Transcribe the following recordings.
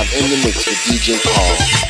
live in the mix with DJ Carl.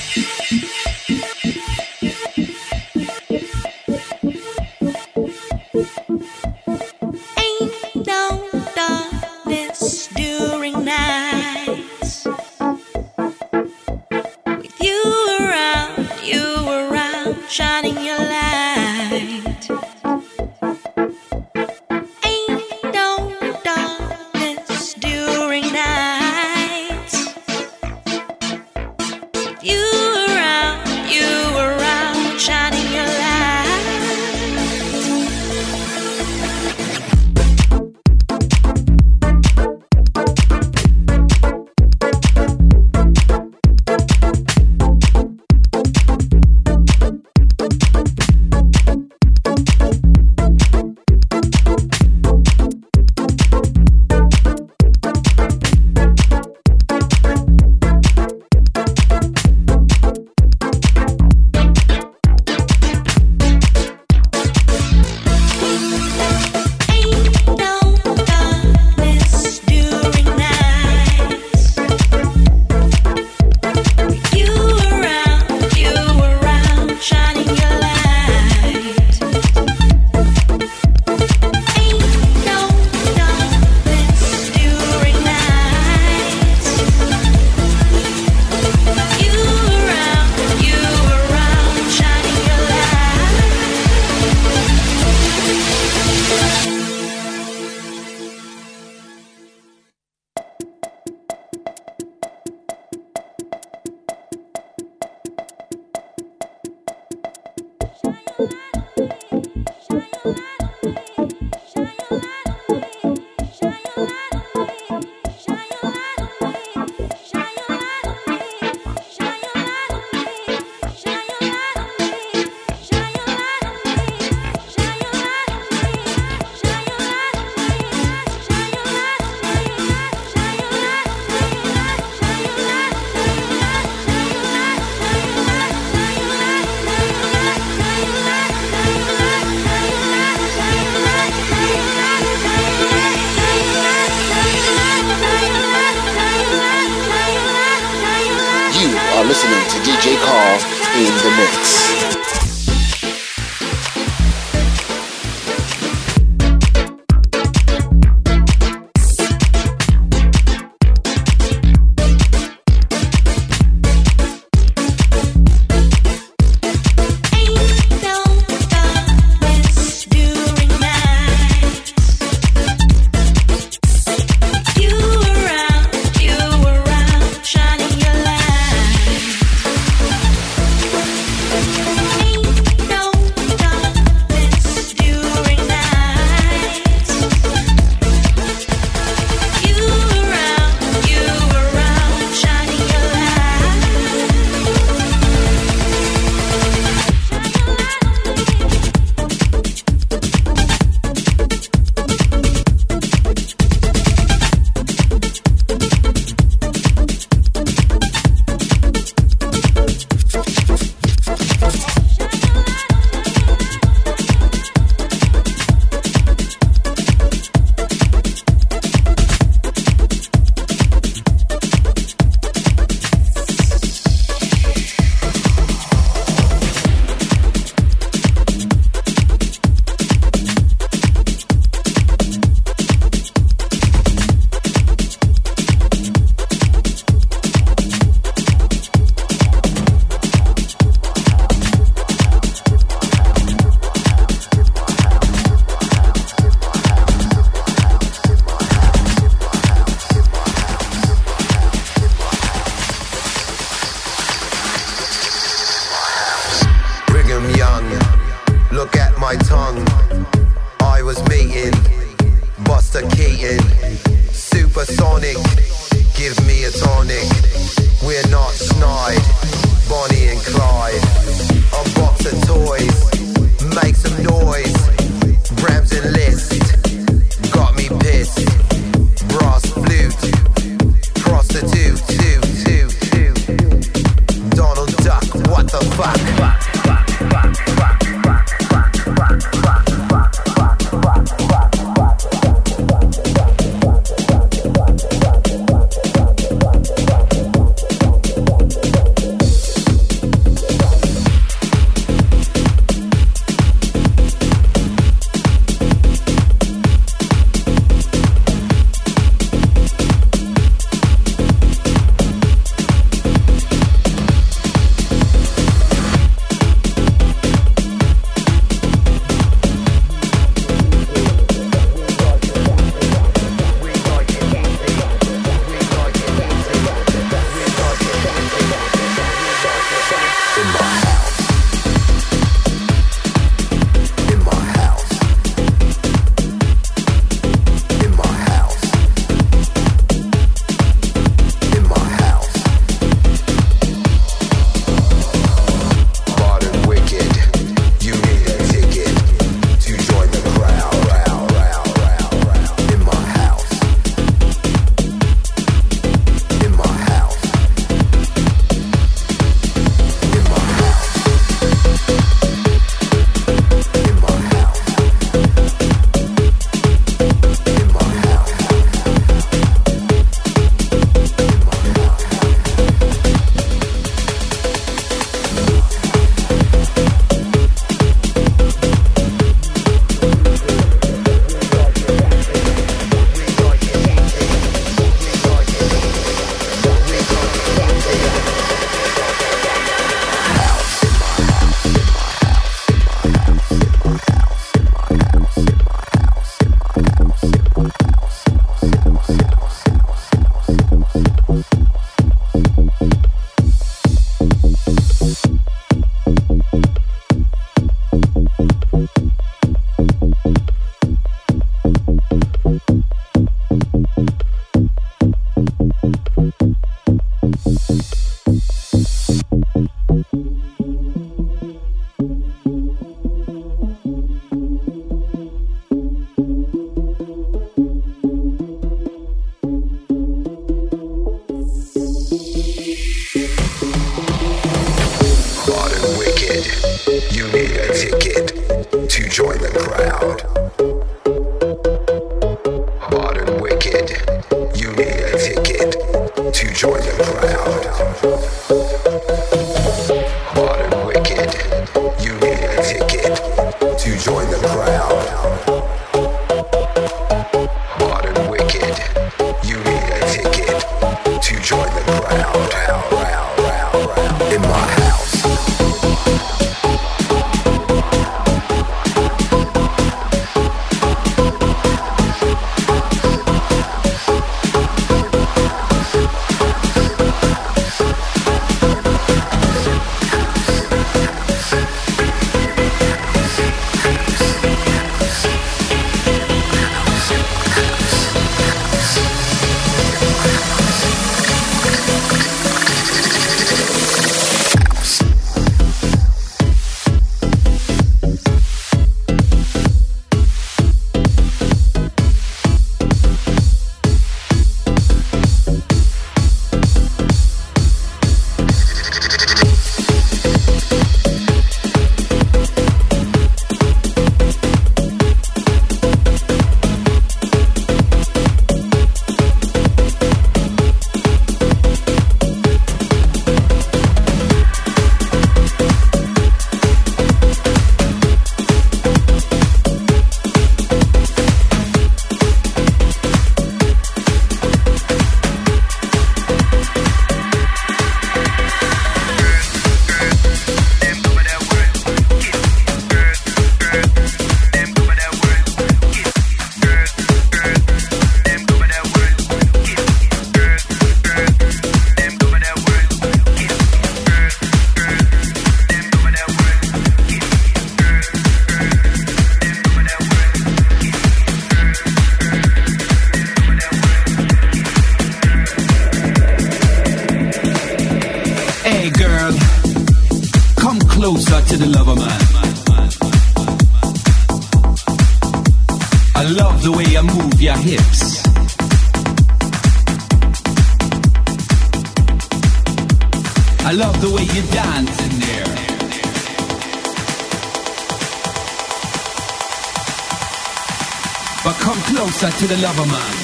The lover man.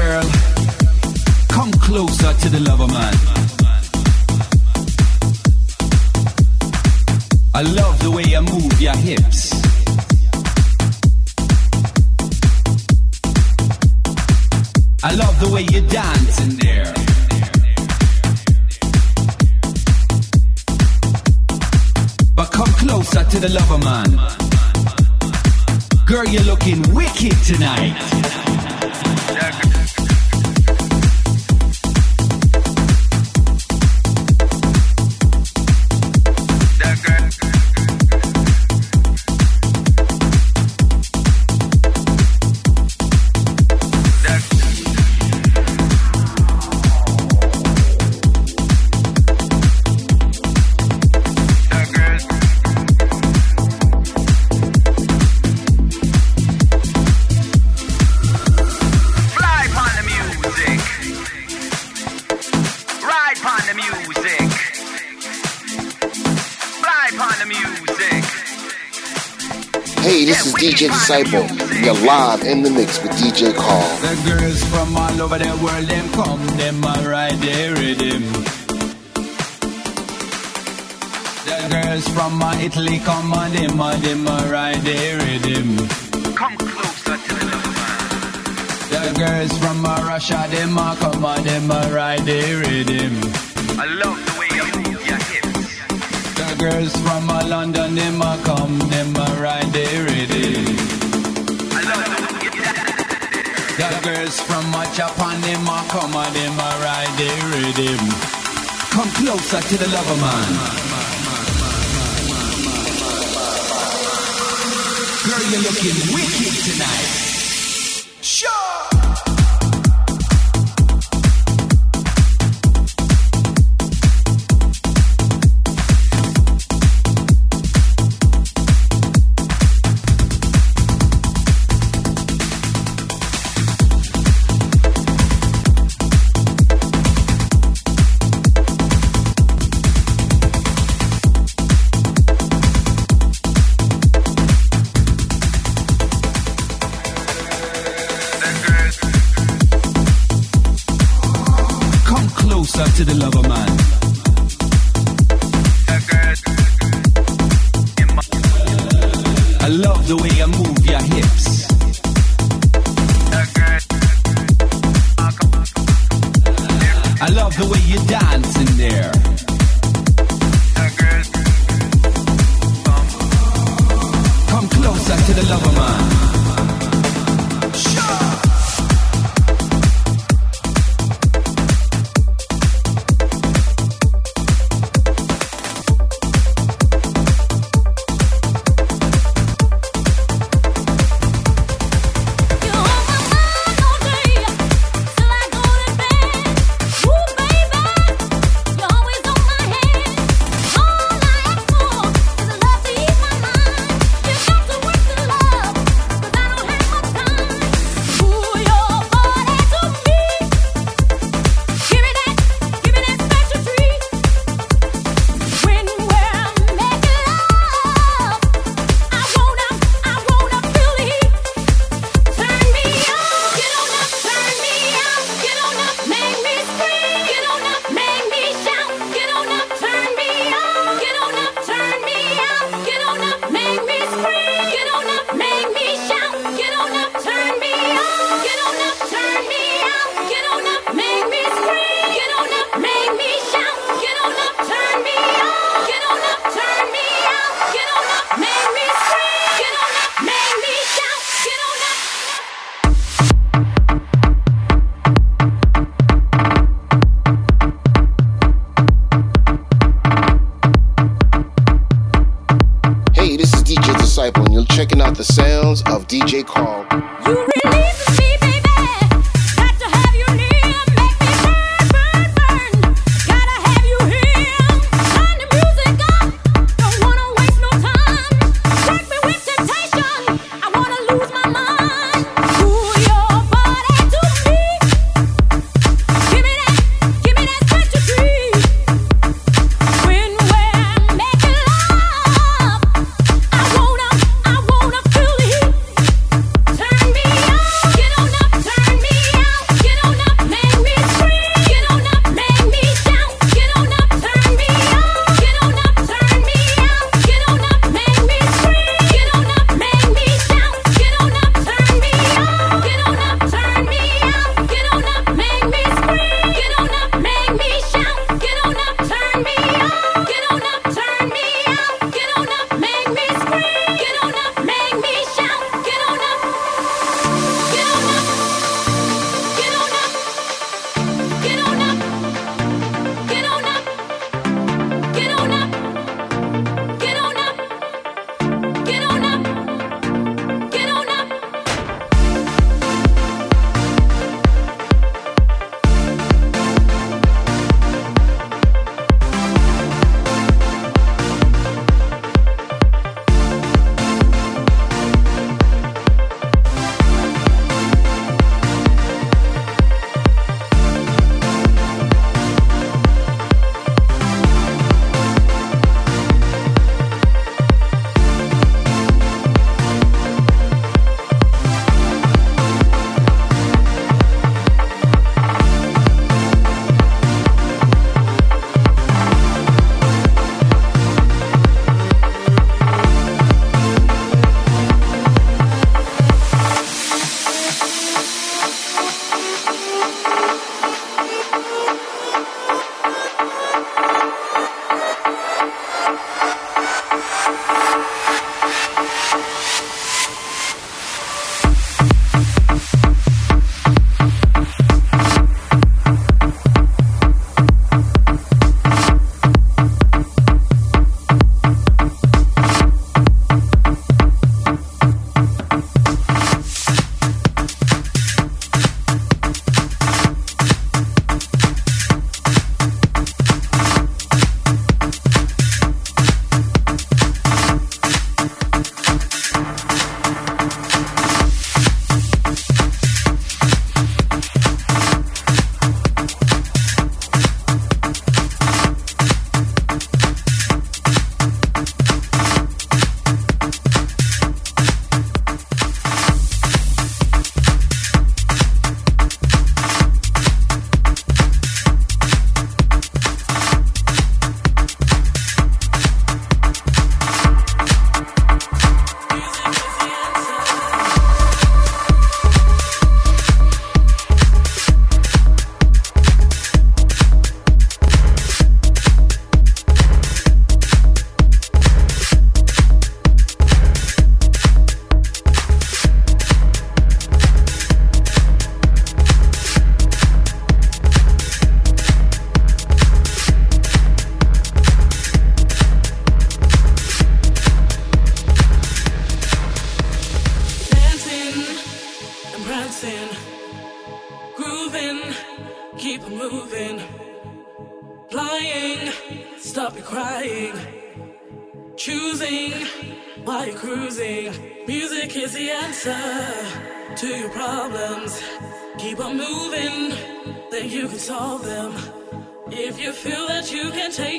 girl, come closer to the lover man. I love the way you move your hips. I love the way you dance in there. But come closer to the lover man. Girl, you're looking wicked tonight. DJ Disciple. You're live in the mix with DJ Carl. The girls from all over the world, them come, them a ride their rhythm. The girls from uh, Italy come on, them a, them a ride their rhythm. Come closer to the man. The girls from Russia, them a come on, them a ride their rhythm. I love the way you move your hips. The girls from London, them a come, them a ride their rhythm. The girls from my Japan, them a come and them a ride their rhythm. Come closer to the lover man. Girl, you're looking wicked tonight.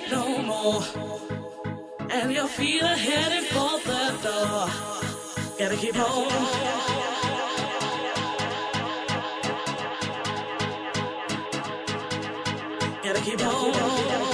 need no more. And your feet are headed for the door. Gotta keep on. Gotta keep on.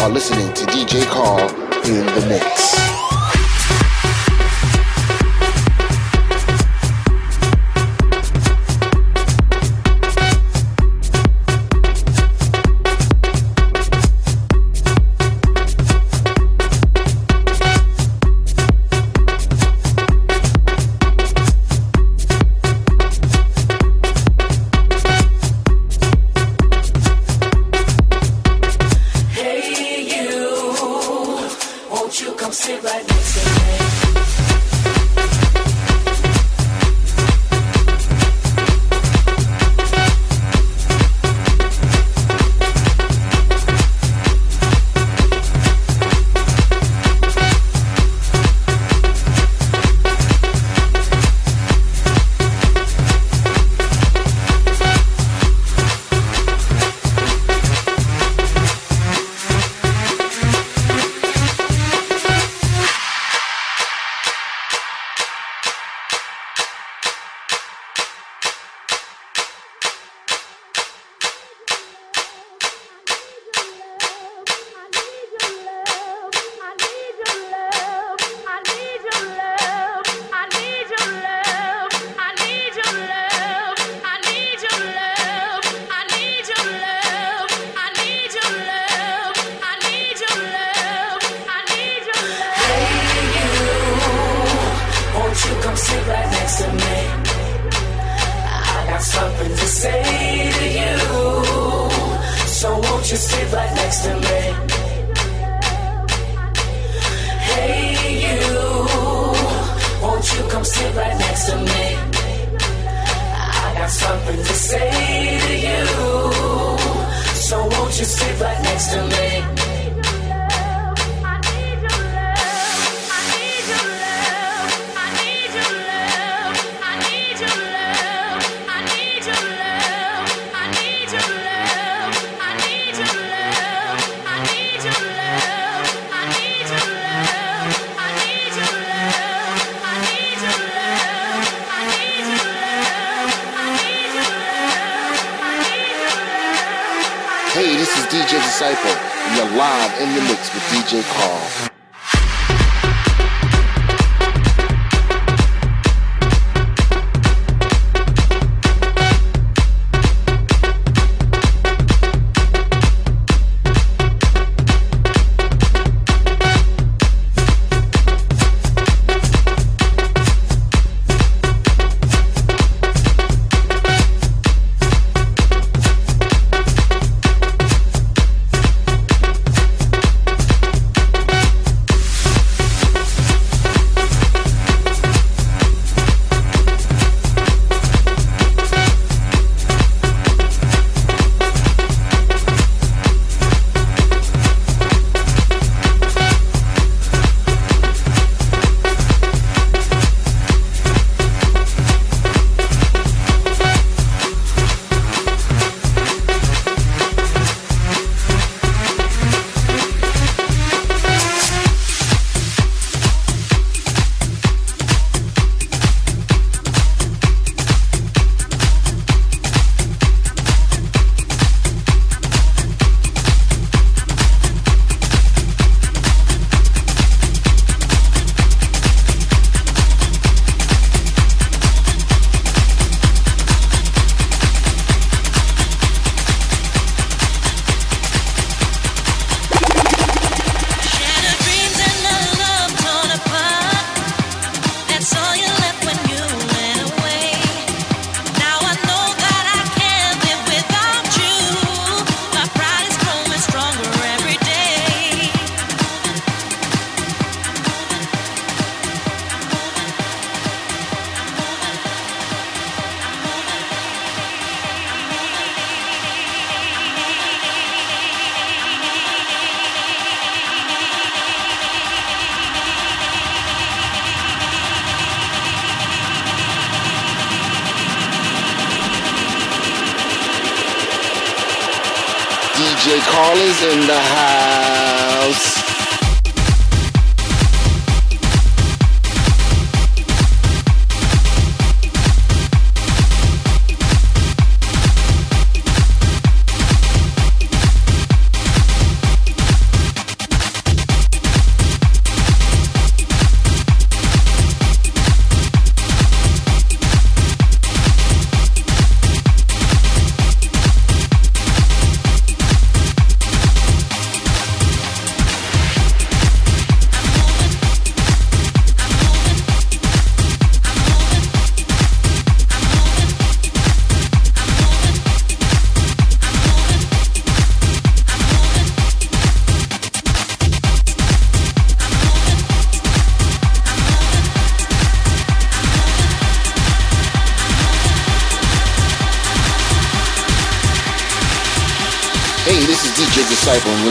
are listening to DJ Carl in the mix.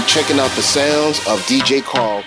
Checking out the sounds of DJ Carl.